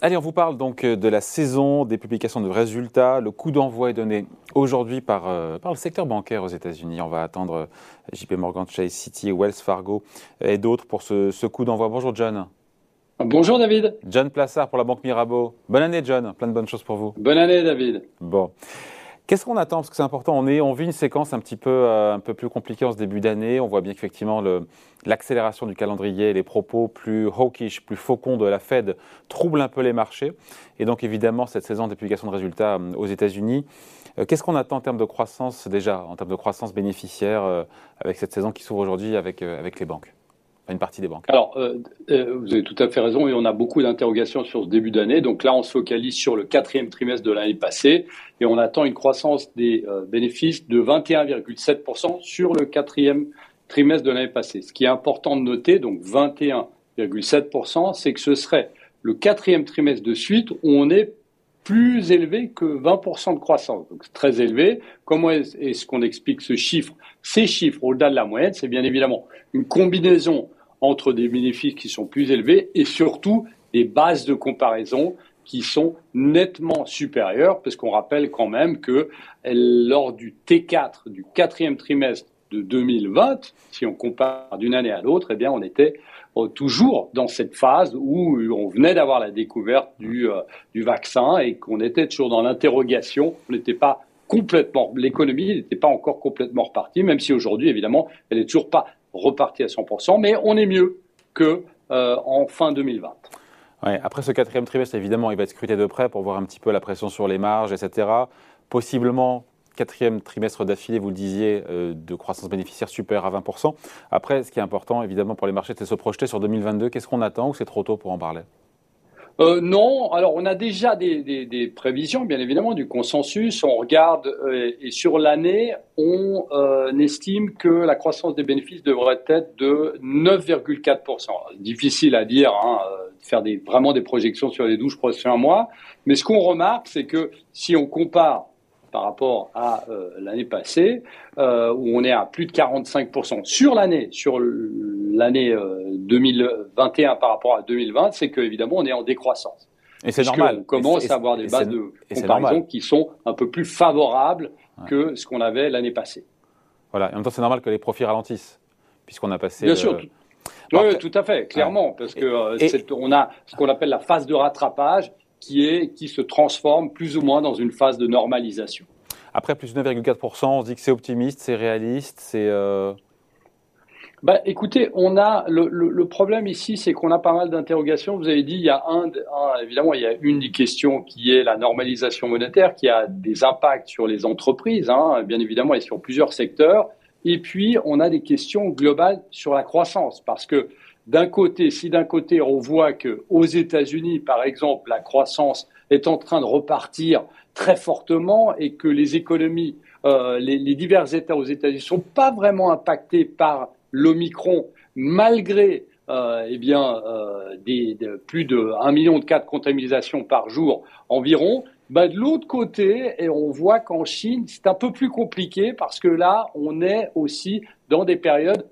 Allez, on vous parle donc euh, de la saison des publications de résultats. Le coup d'envoi est donné aujourd'hui par, euh, par le secteur bancaire aux États-Unis. On va attendre euh, JP Morgan Chase City, Wells Fargo et d'autres pour ce, ce coup d'envoi. Bonjour John. Bonjour David. John Plassard pour la Banque Mirabeau. Bonne année John, plein de bonnes choses pour vous. Bonne année David. Bon. Qu'est-ce qu'on attend? Parce que c'est important. On, est, on vit une séquence un petit peu, euh, un peu plus compliquée en ce début d'année. On voit bien qu'effectivement, l'accélération du calendrier, les propos plus hawkish, plus faucons de la Fed troublent un peu les marchés. Et donc, évidemment, cette saison des publications de résultats euh, aux États-Unis. Euh, qu'est-ce qu'on attend en termes de croissance déjà, en termes de croissance bénéficiaire avec cette saison qui s'ouvre aujourd'hui avec, avec les banques? Une partie des banques. Alors, euh, euh, vous avez tout à fait raison et on a beaucoup d'interrogations sur ce début d'année. Donc là, on se focalise sur le quatrième trimestre de l'année passée et on attend une croissance des euh, bénéfices de 21,7% sur le quatrième trimestre de l'année passée. Ce qui est important de noter, donc 21,7%, c'est que ce serait le quatrième trimestre de suite où on est plus élevé que 20% de croissance. Donc c'est très élevé. Comment est-ce qu'on explique ce chiffre? Ces chiffres au-delà de la moyenne, c'est bien évidemment une combinaison entre des bénéfices qui sont plus élevés et surtout des bases de comparaison qui sont nettement supérieures, parce qu'on rappelle quand même que lors du T4 du quatrième trimestre de 2020, si on compare d'une année à l'autre, eh bien, on était euh, toujours dans cette phase où on venait d'avoir la découverte du, euh, du vaccin et qu'on était toujours dans l'interrogation. On n'était pas complètement, l'économie n'était pas encore complètement repartie, même si aujourd'hui, évidemment, elle n'est toujours pas reparti à 100%, mais on est mieux que euh, en fin 2020. Ouais, après ce quatrième trimestre, évidemment, il va être scruté de près pour voir un petit peu la pression sur les marges, etc. Possiblement, quatrième trimestre d'affilée, vous le disiez, euh, de croissance bénéficiaire supérieure à 20%. Après, ce qui est important, évidemment, pour les marchés, c'est de se projeter sur 2022. Qu'est-ce qu'on attend ou c'est trop tôt pour en parler? Euh, non, alors on a déjà des, prévisions, bien évidemment, du consensus. On regarde euh, et sur l'année, on euh, estime que la croissance des bénéfices devrait être de 9,4%. Difficile à dire, hein, faire vraiment des projections sur les 12 prochains mois, mais ce qu'on remarque, c'est que si on compare par rapport à l'année passée, où on est à plus de 45% sur l'année, sur l'année 2021 euh, par rapport à 2020, c'est qu'évidemment, on est en décroissance. Et c'est normal. On commence à avoir des bases de comparaison qui sont un peu plus favorables que ce qu'on avait l'année passée. Voilà. Et en même temps, c'est normal que les profits ralentissent, puisqu'on a passé. Bien sûr. Oui, tout à fait, clairement, parce que on a ce qu'on appelle la phase de rattrapage qui, est, qui se transforme plus ou moins dans une phase de normalisation. Après plus de 9,4%, on se dit que c'est optimiste, c'est réaliste, c'est... Euh... Bah, écoutez, on a le, le, problème ici, c'est qu'on a pas mal d'interrogations. Vous avez dit, il y a un, évidemment, il y a une des questions qui est la normalisation monétaire, qui a des impacts sur les entreprises, hein, bien évidemment, et sur plusieurs secteurs. Et puis, on a des questions globales sur la croissance, parce que d'un côté, si d'un côté on voit que aux États-Unis, par exemple, la croissance est en train de repartir très fortement et que les économies, euh, les, divers États aux États-Unis sont pas vraiment impactés par l'Omicron, malgré euh, eh bien euh, des, plus de 1 million de cas de contamination par jour environ. Bah, de l'autre côté, et on voit qu'en Chine, c'est un peu plus compliqué parce que là, on est aussi dans des périodes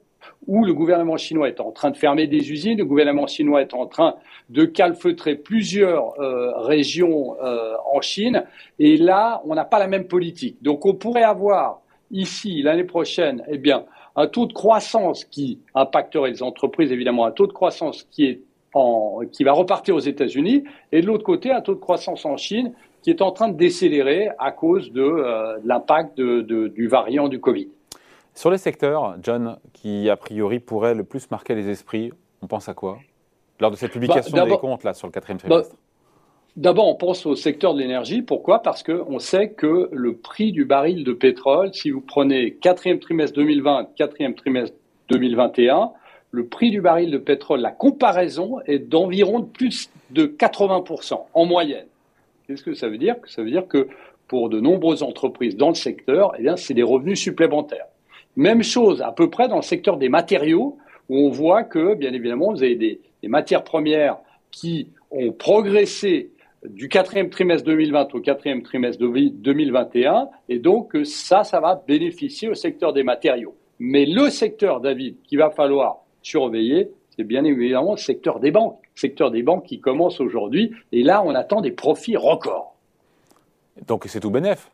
où le gouvernement chinois est en train de fermer des usines, le gouvernement chinois est en train de calfeutrer plusieurs euh, régions en Chine, et là, on n'a pas la même politique. Donc, on pourrait avoir ici, l'année prochaine, eh bien, un taux de croissance qui impacterait les entreprises, évidemment, un taux de croissance qui est en, qui va repartir aux États-Unis, et de l'autre côté, un taux de croissance en Chine qui est en train de décélérer à cause de, euh, l'impact du variant du Covid. Sur les secteurs, John, qui a priori pourraient le plus marquer les esprits, on pense à quoi? Lors de cette publication bah, des comptes là, sur le quatrième bah, trimestre D'abord, on pense au secteur de l'énergie. Pourquoi? Parce qu'on sait que le prix du baril de pétrole, si vous prenez quatrième trimestre 2020, quatrième trimestre 2021, le prix du baril de pétrole, la comparaison est d'environ plus de 80% en moyenne. Qu'est-ce que ça veut dire? Ça veut dire que pour de nombreuses entreprises dans le secteur, eh bien, c'est des revenus supplémentaires. Même chose à peu près dans le secteur des matériaux, où on voit que, bien évidemment, vous avez des, matières premières qui ont progressé du quatrième trimestre 2020 au quatrième trimestre 2021, et donc ça, ça va bénéficier au secteur des matériaux. Mais le secteur, David, qu'il va falloir surveiller, c'est bien évidemment le secteur des banques. secteur des banques qui commence aujourd'hui. Et là, on attend des profits records. Donc c'est tout bénéf.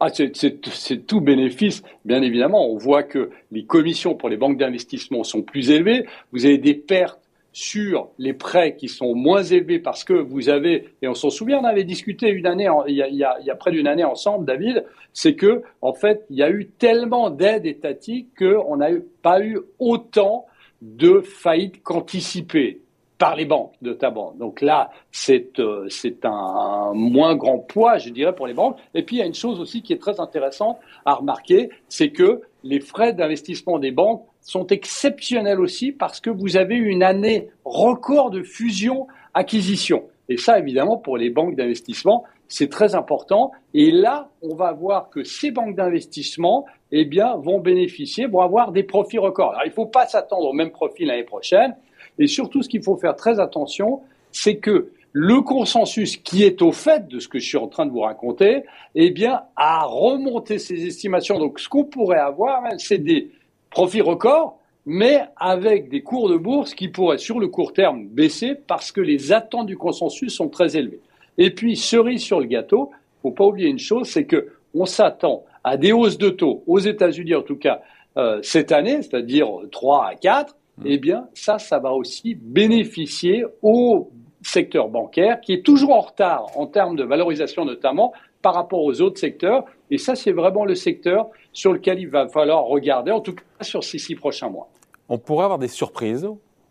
Ah, c'est tout bénéfice, bien évidemment. On voit que les commissions pour les banques d'investissement sont plus élevées. Vous avez des pertes sur les prêts qui sont moins élevés parce que vous avez, et on s'en souvient, on avait discuté une année, il, y a, il, y a, près d'une année ensemble, David, c'est que, en fait, il y a eu tellement d'aides étatiques qu'on n'a pas eu autant de faillites qu'anticipées par les banques notamment. Donc là, c'est euh, c'est un, moins grand poids, je dirais, pour les banques. Et puis il y a une chose aussi qui est très intéressante à remarquer, c'est que les frais d'investissement des banques sont exceptionnels aussi parce que vous avez une année record de fusion-acquisition. Et ça, évidemment, pour les banques d'investissement, c'est très important. Et là, on va voir que ces banques d'investissement, eh bien, vont bénéficier, vont avoir des profits records. Alors, il ne faut pas s'attendre au même profit l'année prochaine. Et surtout, ce qu'il faut faire très attention, c'est que le consensus qui est au fait de ce que je suis en train de vous raconter, eh bien, a remonté ses estimations. Donc, ce qu'on pourrait avoir, c'est des profits records, mais avec des cours de bourse qui pourraient, sur le court terme, baisser parce que les attentes du consensus sont très élevées. Et puis, cerise sur le gâteau, faut pas oublier une chose, c'est que on s'attend à des hausses de taux, aux États-Unis en tout cas, euh, cette année, c'est-à-dire 3 à 4, Mmh. eh bien, ça, ça va aussi bénéficier au secteur bancaire qui est toujours en retard en termes de valorisation notamment par rapport aux autres secteurs. Et ça, c'est vraiment le secteur sur lequel il va falloir regarder, en tout cas sur ces six prochains mois. On pourrait avoir des surprises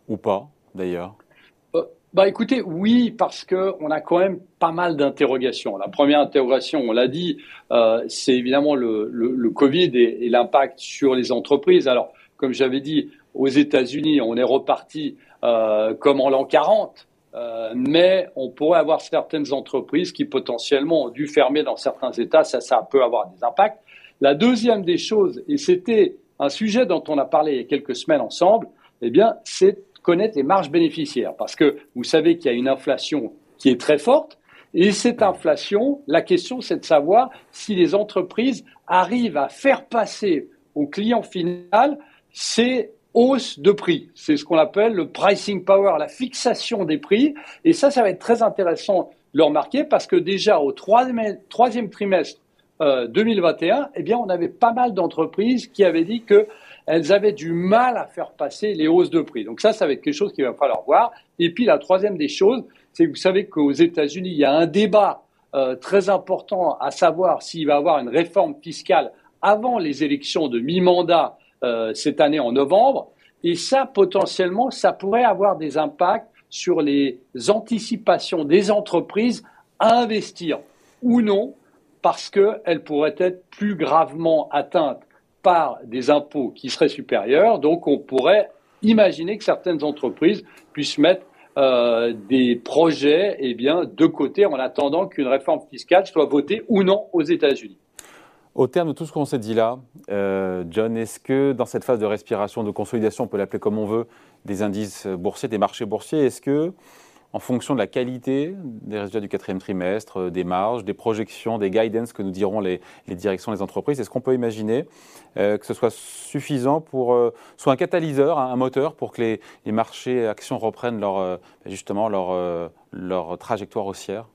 ou pas, d'ailleurs? Euh, bah écoutez, oui, parce qu'on a quand même pas mal d'interrogations. La première interrogation, on l'a dit, euh, c'est évidemment le, le, Covid et, et l'impact sur les entreprises. Alors, comme j'avais dit, aux États-Unis, on est reparti euh, comme en l'an 40, euh, mais on pourrait avoir certaines entreprises qui potentiellement ont dû fermer dans certains États, ça, ça peut avoir des impacts. La deuxième des choses, et c'était un sujet dont on a parlé il y a quelques semaines ensemble, eh bien, c'est connaître les marges bénéficiaires, parce que vous savez qu'il y a une inflation qui est très forte, et cette inflation, la question, c'est de savoir si les entreprises arrivent à faire passer au client final ces hausse de prix. C'est ce qu'on appelle le pricing power, la fixation des prix. Et ça, ça va être très intéressant de le remarquer parce que déjà au troisième, trimestre euh, 2021, eh bien, on avait pas mal d'entreprises qui avaient dit qu'elles avaient du mal à faire passer les hausses de prix. Donc ça, ça va être quelque chose qu'il va falloir voir. Et puis la troisième des choses, c'est que vous savez qu'aux États-Unis, il y a un débat euh, très important à savoir s'il va y avoir une réforme fiscale avant les élections de mi-mandat euh, cette année en novembre. Et ça, potentiellement, ça pourrait avoir des impacts sur les anticipations des entreprises à investir ou non, parce qu'elles pourraient être plus gravement atteintes par des impôts qui seraient supérieurs. Donc, on pourrait imaginer que certaines entreprises puissent mettre euh, des projets eh de côté en attendant qu'une réforme fiscale soit votée ou non aux États-Unis. Au terme de tout ce qu'on s'est dit là, euh, John, est-ce que dans cette phase de respiration, de consolidation, on peut l'appeler comme on veut, des indices boursiers, des marchés boursiers, est-ce que, en fonction de la qualité des résultats du quatrième trimestre, euh, des marges, des projections, des guidance que nous diront les, directions des entreprises, est-ce qu'on peut imaginer euh, que ce soit suffisant pour, soit un catalyseur, un, moteur pour que les, les marchés actions reprennent leur, justement leur, leur trajectoire haussière?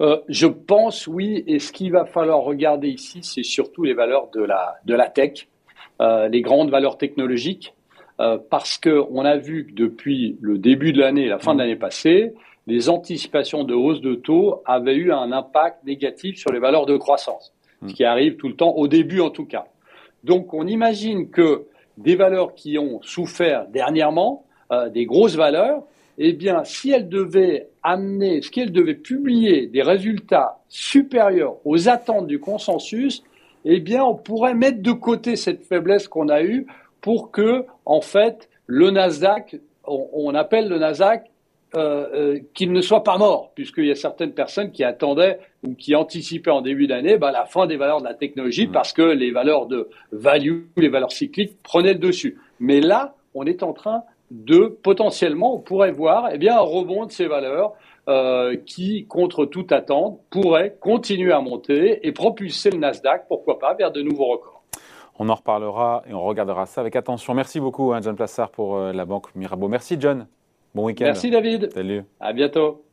Euh, je pense oui, et ce qu'il va falloir regarder ici, c'est surtout les valeurs de la, de la tech, euh, les grandes valeurs technologiques, euh, parce qu'on a vu que depuis le début de l'année, la fin de mmh. l'année passée, les anticipations de hausse de taux avaient eu un impact négatif sur les valeurs de croissance, ce mmh. qui arrive tout le temps, au début en tout cas. Donc on imagine que des valeurs qui ont souffert dernièrement, des grosses valeurs, eh bien, si elles devaient amener, ce qu'elle devait publier des résultats supérieurs aux attentes du consensus, eh bien, on pourrait mettre de côté cette faiblesse qu'on a eue pour que, en fait, le Nasdaq, on, appelle le Nasdaq euh, euh, qu'il ne soit pas mort, puisqu'il y a certaines personnes qui attendaient ou qui anticipaient en début d'année bah, la fin des valeurs de la technologie mmh. parce que les valeurs de value, les valeurs cycliques prenaient le dessus. Mais là, on est en train de potentiellement, on pourrait voir eh bien, un rebond de ces valeurs euh, qui, contre toute attente, pourrait continuer à monter et propulser le Nasdaq, pourquoi pas, vers de nouveaux records. On en reparlera et on regardera ça avec attention. Merci beaucoup, hein, John Plassard, pour euh, la banque Mirabeau. Merci, John. Bon week-end. Merci David. Salut. À bientôt.